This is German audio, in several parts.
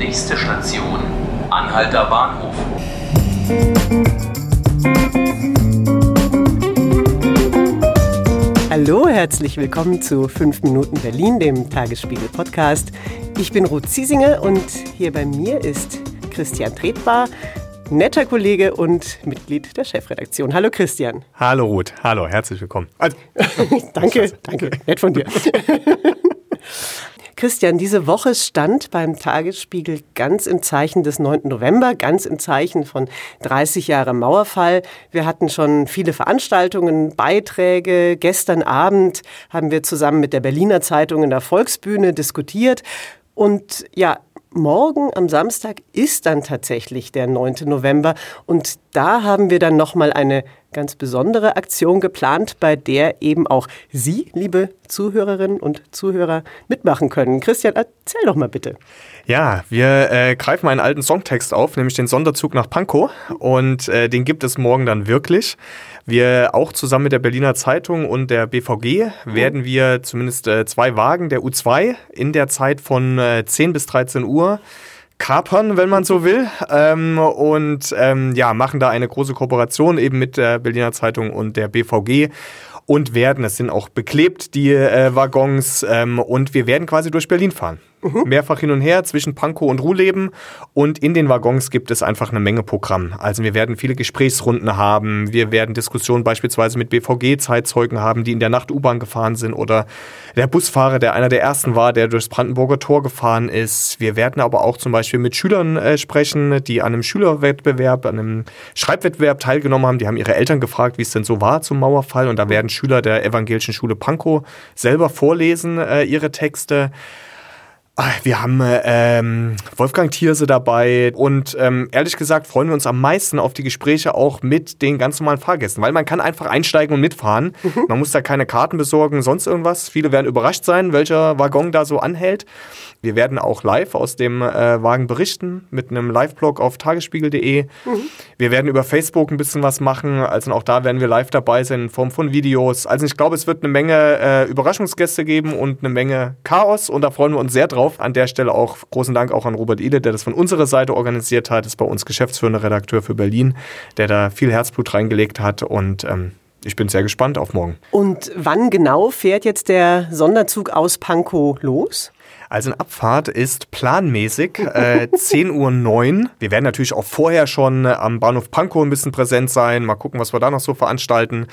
Nächste Station, Anhalter Bahnhof. Hallo, herzlich willkommen zu 5 Minuten Berlin, dem Tagesspiegel-Podcast. Ich bin Ruth Ziesinger und hier bei mir ist Christian Tretbar, netter Kollege und Mitglied der Chefredaktion. Hallo Christian. Hallo Ruth, hallo, herzlich willkommen. Also, danke, danke, nett von dir. Christian, diese Woche stand beim Tagesspiegel ganz im Zeichen des 9. November, ganz im Zeichen von 30 Jahre Mauerfall. Wir hatten schon viele Veranstaltungen, Beiträge. Gestern Abend haben wir zusammen mit der Berliner Zeitung in der Volksbühne diskutiert. Und ja, morgen am Samstag ist dann tatsächlich der 9. November und da haben wir dann noch mal eine ganz besondere Aktion geplant, bei der eben auch Sie, liebe Zuhörerinnen und Zuhörer, mitmachen können. Christian, erzähl doch mal bitte. Ja, wir äh, greifen einen alten Songtext auf, nämlich den Sonderzug nach Pankow und äh, den gibt es morgen dann wirklich. Wir auch zusammen mit der Berliner Zeitung und der BVG werden wir zumindest äh, zwei Wagen der U2 in der Zeit von äh, 10 bis 13 Uhr kapern, wenn man so will. Ähm, und ähm, ja, machen da eine große Kooperation eben mit der Berliner Zeitung und der BVG und werden, es sind auch beklebt, die äh, Waggons, ähm, und wir werden quasi durch Berlin fahren. Mhm. Mehrfach hin und her zwischen Pankow und Ruhleben. Und in den Waggons gibt es einfach eine Menge Programm. Also wir werden viele Gesprächsrunden haben. Wir werden Diskussionen beispielsweise mit BVG-Zeitzeugen haben, die in der Nacht U-Bahn gefahren sind. Oder der Busfahrer, der einer der ersten war, der durchs Brandenburger Tor gefahren ist. Wir werden aber auch zum Beispiel mit Schülern äh, sprechen, die an einem Schülerwettbewerb, an einem Schreibwettbewerb teilgenommen haben. Die haben ihre Eltern gefragt, wie es denn so war zum Mauerfall. Und da werden Schüler der evangelischen Schule Pankow selber vorlesen äh, ihre Texte. Ah, wir haben ähm, Wolfgang Thierse dabei und ähm, ehrlich gesagt freuen wir uns am meisten auf die Gespräche auch mit den ganz normalen Fahrgästen, weil man kann einfach einsteigen und mitfahren. Mhm. Man muss da keine Karten besorgen, sonst irgendwas. Viele werden überrascht sein, welcher Waggon da so anhält. Wir werden auch live aus dem äh, Wagen berichten mit einem Live-Blog auf tagesspiegel.de. Mhm. Wir werden über Facebook ein bisschen was machen. Also auch da werden wir live dabei sein in Form von Videos. Also ich glaube, es wird eine Menge äh, Überraschungsgäste geben und eine Menge Chaos und da freuen wir uns sehr drauf. An der Stelle auch großen Dank auch an Robert Ile, der das von unserer Seite organisiert hat. Ist bei uns geschäftsführender Redakteur für Berlin, der da viel Herzblut reingelegt hat und ähm, ich bin sehr gespannt auf morgen. Und wann genau fährt jetzt der Sonderzug aus Pankow los? Also eine Abfahrt ist planmäßig äh, 10.09 Uhr. Wir werden natürlich auch vorher schon äh, am Bahnhof Pankow ein bisschen präsent sein. Mal gucken, was wir da noch so veranstalten.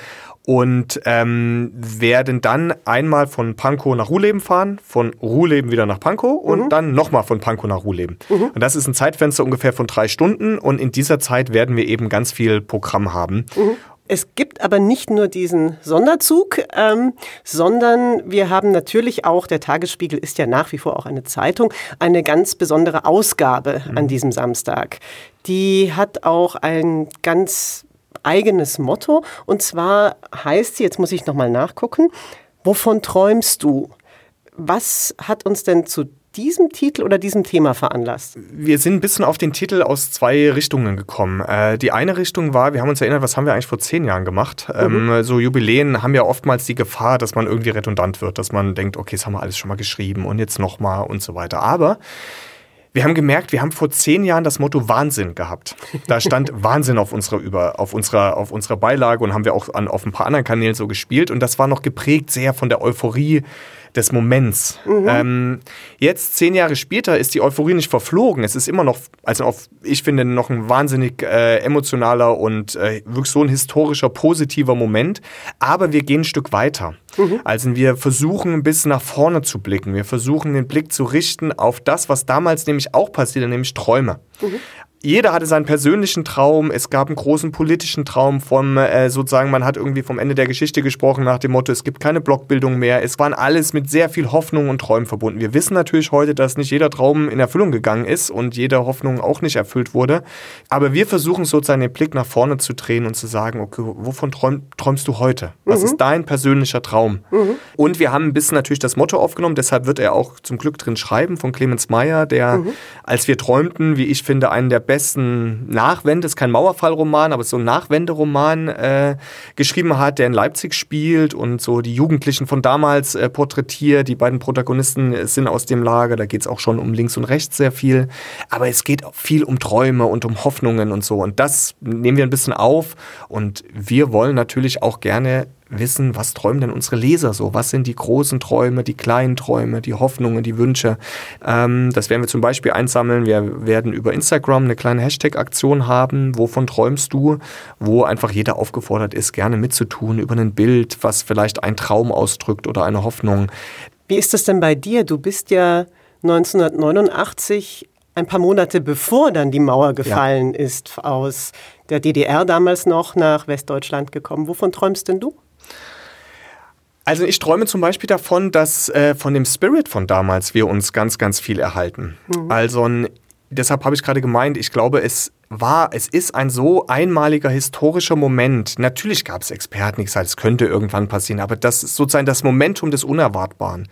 Und ähm, werden dann einmal von Pankow nach Ruhleben fahren, von Ruhleben wieder nach Pankow und mhm. dann nochmal von Pankow nach Ruhleben. Mhm. Und das ist ein Zeitfenster ungefähr von drei Stunden. Und in dieser Zeit werden wir eben ganz viel Programm haben. Mhm. Es gibt aber nicht nur diesen Sonderzug, ähm, sondern wir haben natürlich auch, der Tagesspiegel ist ja nach wie vor auch eine Zeitung, eine ganz besondere Ausgabe mhm. an diesem Samstag. Die hat auch ein ganz eigenes Motto und zwar heißt sie, jetzt muss ich nochmal nachgucken, wovon träumst du? Was hat uns denn zu diesem Titel oder diesem Thema veranlasst? Wir sind ein bisschen auf den Titel aus zwei Richtungen gekommen. Äh, die eine Richtung war, wir haben uns erinnert, was haben wir eigentlich vor zehn Jahren gemacht? Mhm. Ähm, so Jubiläen haben ja oftmals die Gefahr, dass man irgendwie redundant wird, dass man denkt, okay, das haben wir alles schon mal geschrieben und jetzt nochmal und so weiter. Aber wir haben gemerkt, wir haben vor zehn Jahren das Motto Wahnsinn gehabt. Da stand Wahnsinn auf unserer, über, auf unserer, auf unserer Beilage und haben wir auch an, auf ein paar anderen Kanälen so gespielt. Und das war noch geprägt sehr von der Euphorie des Moments. Mhm. Ähm, jetzt, zehn Jahre später, ist die Euphorie nicht verflogen. Es ist immer noch, also auf, ich finde, noch ein wahnsinnig äh, emotionaler und äh, wirklich so ein historischer, positiver Moment. Aber wir gehen ein Stück weiter. Mhm. Also wir versuchen ein bisschen nach vorne zu blicken. Wir versuchen den Blick zu richten auf das, was damals nämlich auch passierte, nämlich Träume. Mhm jeder hatte seinen persönlichen Traum. Es gab einen großen politischen Traum vom, äh, sozusagen, man hat irgendwie vom Ende der Geschichte gesprochen nach dem Motto, es gibt keine Blockbildung mehr. Es waren alles mit sehr viel Hoffnung und Träumen verbunden. Wir wissen natürlich heute, dass nicht jeder Traum in Erfüllung gegangen ist und jede Hoffnung auch nicht erfüllt wurde. Aber wir versuchen sozusagen den Blick nach vorne zu drehen und zu sagen, okay, wovon träum, träumst du heute? Was mhm. ist dein persönlicher Traum? Mhm. Und wir haben ein bisschen natürlich das Motto aufgenommen, deshalb wird er auch zum Glück drin schreiben von Clemens Meyer, der, mhm. als wir träumten, wie ich finde, einen der besten Nachwende, ist kein Mauerfallroman, aber so ein Nachwenderoman äh, geschrieben hat, der in Leipzig spielt und so die Jugendlichen von damals äh, porträtiert. Die beiden Protagonisten sind aus dem Lager, da geht es auch schon um links und rechts sehr viel. Aber es geht viel um Träume und um Hoffnungen und so. Und das nehmen wir ein bisschen auf und wir wollen natürlich auch gerne wissen, was träumen denn unsere Leser so? Was sind die großen Träume, die kleinen Träume, die Hoffnungen, die Wünsche? Ähm, das werden wir zum Beispiel einsammeln. Wir werden über Instagram eine kleine Hashtag-Aktion haben. Wovon träumst du? Wo einfach jeder aufgefordert ist, gerne mitzutun über ein Bild, was vielleicht einen Traum ausdrückt oder eine Hoffnung. Wie ist das denn bei dir? Du bist ja 1989 ein paar Monate bevor dann die Mauer gefallen ja. ist, aus der DDR damals noch nach Westdeutschland gekommen. Wovon träumst denn du? Also ich träume zum Beispiel davon, dass äh, von dem Spirit von damals wir uns ganz, ganz viel erhalten. Mhm. Also deshalb habe ich gerade gemeint, ich glaube, es war, es ist ein so einmaliger historischer Moment. Natürlich gab es Experten, die gesagt, es könnte irgendwann passieren, aber das ist sozusagen das Momentum des Unerwartbaren.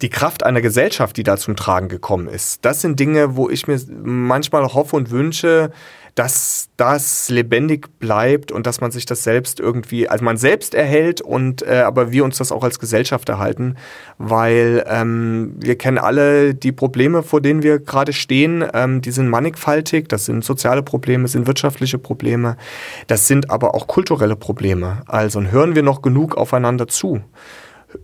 Die Kraft einer Gesellschaft, die da zum Tragen gekommen ist, das sind Dinge, wo ich mir manchmal hoffe und wünsche, dass das lebendig bleibt und dass man sich das selbst irgendwie, also man selbst erhält und äh, aber wir uns das auch als Gesellschaft erhalten, weil ähm, wir kennen alle die Probleme, vor denen wir gerade stehen, ähm, die sind mannigfaltig, das sind soziale Probleme, sind wirtschaftliche Probleme, das sind aber auch kulturelle Probleme. Also hören wir noch genug aufeinander zu?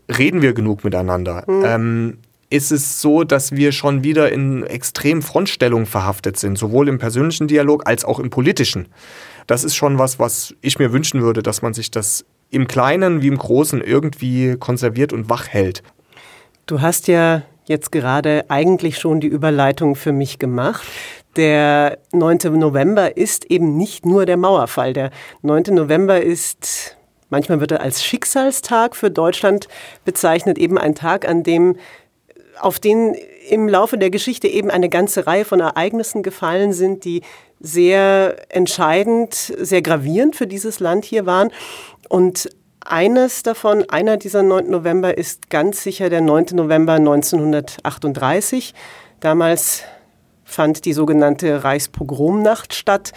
Reden wir genug miteinander? Mhm. Ähm, ist es so, dass wir schon wieder in extrem Frontstellungen verhaftet sind, sowohl im persönlichen Dialog als auch im politischen. Das ist schon was, was ich mir wünschen würde, dass man sich das im Kleinen wie im Großen irgendwie konserviert und wach hält. Du hast ja jetzt gerade eigentlich schon die Überleitung für mich gemacht. Der 9. November ist eben nicht nur der Mauerfall. Der 9. November ist, manchmal wird er als Schicksalstag für Deutschland bezeichnet, eben ein Tag, an dem auf den im Laufe der Geschichte eben eine ganze Reihe von Ereignissen gefallen sind, die sehr entscheidend, sehr gravierend für dieses Land hier waren. Und eines davon, einer dieser 9. November ist ganz sicher der 9. November 1938. Damals fand die sogenannte Reichspogromnacht statt.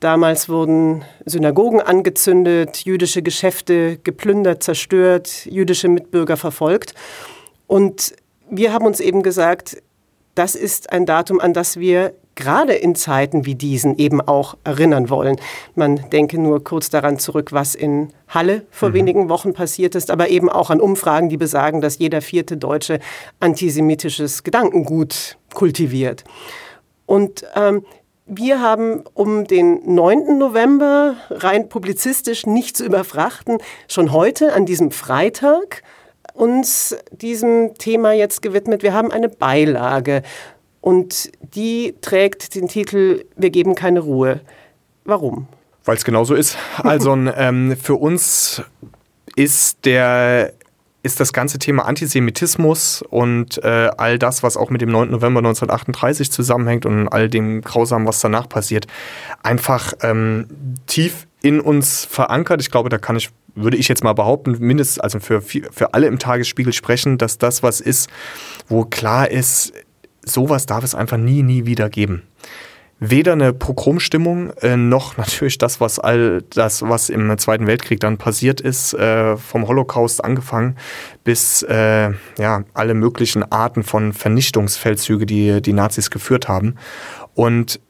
Damals wurden Synagogen angezündet, jüdische Geschäfte geplündert, zerstört, jüdische Mitbürger verfolgt. Und wir haben uns eben gesagt, das ist ein Datum, an das wir gerade in Zeiten wie diesen eben auch erinnern wollen. Man denke nur kurz daran zurück, was in Halle vor mhm. wenigen Wochen passiert ist, aber eben auch an Umfragen, die besagen, dass jeder vierte Deutsche antisemitisches Gedankengut kultiviert. Und ähm, wir haben, um den 9. November rein publizistisch nicht zu überfrachten, schon heute an diesem Freitag uns diesem Thema jetzt gewidmet. Wir haben eine Beilage und die trägt den Titel Wir geben keine Ruhe. Warum? Weil es genauso ist. Also ähm, für uns ist der ist das ganze Thema Antisemitismus und äh, all das, was auch mit dem 9. November 1938 zusammenhängt und all dem Grausamen, was danach passiert, einfach ähm, tief in uns verankert. Ich glaube, da kann ich würde ich jetzt mal behaupten, mindestens, also für, für alle im Tagesspiegel sprechen, dass das was ist, wo klar ist, sowas darf es einfach nie, nie wieder geben. Weder eine Pogromstimmung, äh, noch natürlich das, was all das, was im Zweiten Weltkrieg dann passiert ist, äh, vom Holocaust angefangen, bis äh, ja, alle möglichen Arten von Vernichtungsfeldzüge, die die Nazis geführt haben. Und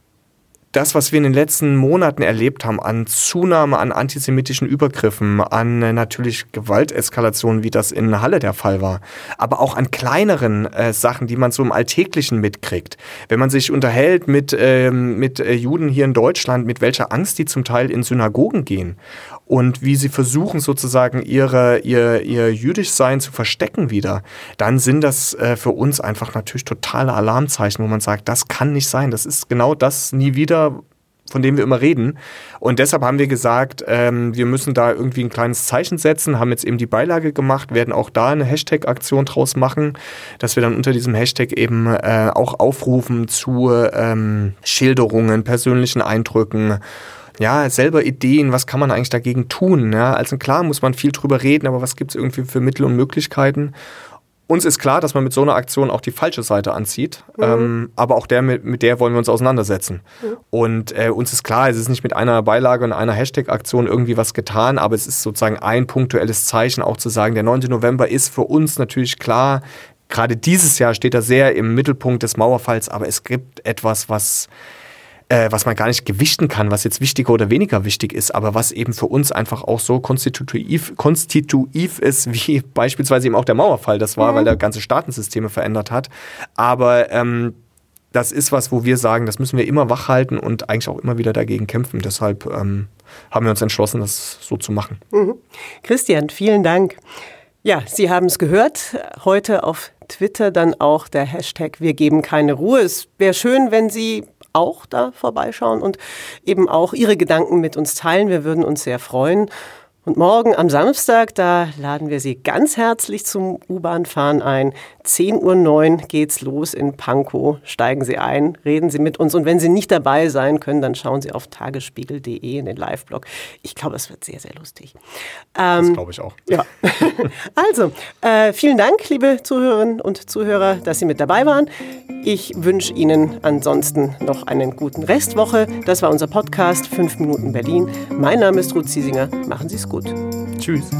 das, was wir in den letzten Monaten erlebt haben, an Zunahme an antisemitischen Übergriffen, an äh, natürlich Gewalteskalationen, wie das in Halle der Fall war, aber auch an kleineren äh, Sachen, die man so im Alltäglichen mitkriegt. Wenn man sich unterhält mit, ähm, mit äh, Juden hier in Deutschland, mit welcher Angst die zum Teil in Synagogen gehen und wie sie versuchen sozusagen ihre, ihr, ihr Jüdischsein zu verstecken wieder, dann sind das äh, für uns einfach natürlich totale Alarmzeichen, wo man sagt, das kann nicht sein. Das ist genau das nie wieder, von dem wir immer reden. Und deshalb haben wir gesagt, ähm, wir müssen da irgendwie ein kleines Zeichen setzen, haben jetzt eben die Beilage gemacht, werden auch da eine Hashtag-Aktion draus machen, dass wir dann unter diesem Hashtag eben äh, auch aufrufen zu ähm, Schilderungen, persönlichen Eindrücken ja, selber Ideen, was kann man eigentlich dagegen tun? Ja? Also klar muss man viel drüber reden, aber was gibt es irgendwie für Mittel und Möglichkeiten? uns ist klar, dass man mit so einer Aktion auch die falsche Seite anzieht, mhm. ähm, aber auch der, mit, mit, der wollen wir uns auseinandersetzen. Mhm. Und äh, uns ist klar, es ist nicht mit einer Beilage und einer Hashtag-Aktion irgendwie was getan, aber es ist sozusagen ein punktuelles Zeichen, auch zu sagen, der 9. November ist für uns natürlich klar, gerade dieses Jahr steht er sehr im Mittelpunkt des Mauerfalls, aber es gibt etwas, was äh, was man gar nicht gewichten kann, was jetzt wichtiger oder weniger wichtig ist, aber was eben für uns einfach auch so konstitutiv, konstitutiv ist, wie beispielsweise eben auch der Mauerfall das war, mhm. weil er ganze Staatensysteme verändert hat. Aber ähm, das ist was, wo wir sagen, das müssen wir immer wachhalten und eigentlich auch immer wieder dagegen kämpfen. Deshalb ähm, haben wir uns entschlossen, das so zu machen. Mhm. Christian, vielen Dank. Ja, Sie haben es gehört. Heute auf Twitter dann auch der Hashtag Wir geben keine Ruhe. Es wäre schön, wenn Sie auch da vorbeischauen und eben auch Ihre Gedanken mit uns teilen. Wir würden uns sehr freuen. Und morgen am Samstag, da laden wir Sie ganz herzlich zum U-Bahn-Fahren ein. 10.09 Uhr geht's los in Pankow. Steigen Sie ein, reden Sie mit uns. Und wenn Sie nicht dabei sein können, dann schauen Sie auf tagesspiegel.de in den Live-Blog. Ich glaube, es wird sehr, sehr lustig. Ähm, das glaube ich auch. Ja. also, äh, vielen Dank, liebe Zuhörerinnen und Zuhörer, dass Sie mit dabei waren. Ich wünsche Ihnen ansonsten noch einen guten Restwoche. Das war unser Podcast 5 Minuten Berlin. Mein Name ist Ruth Ziesinger. Machen Sie es gut gut. Tschüss.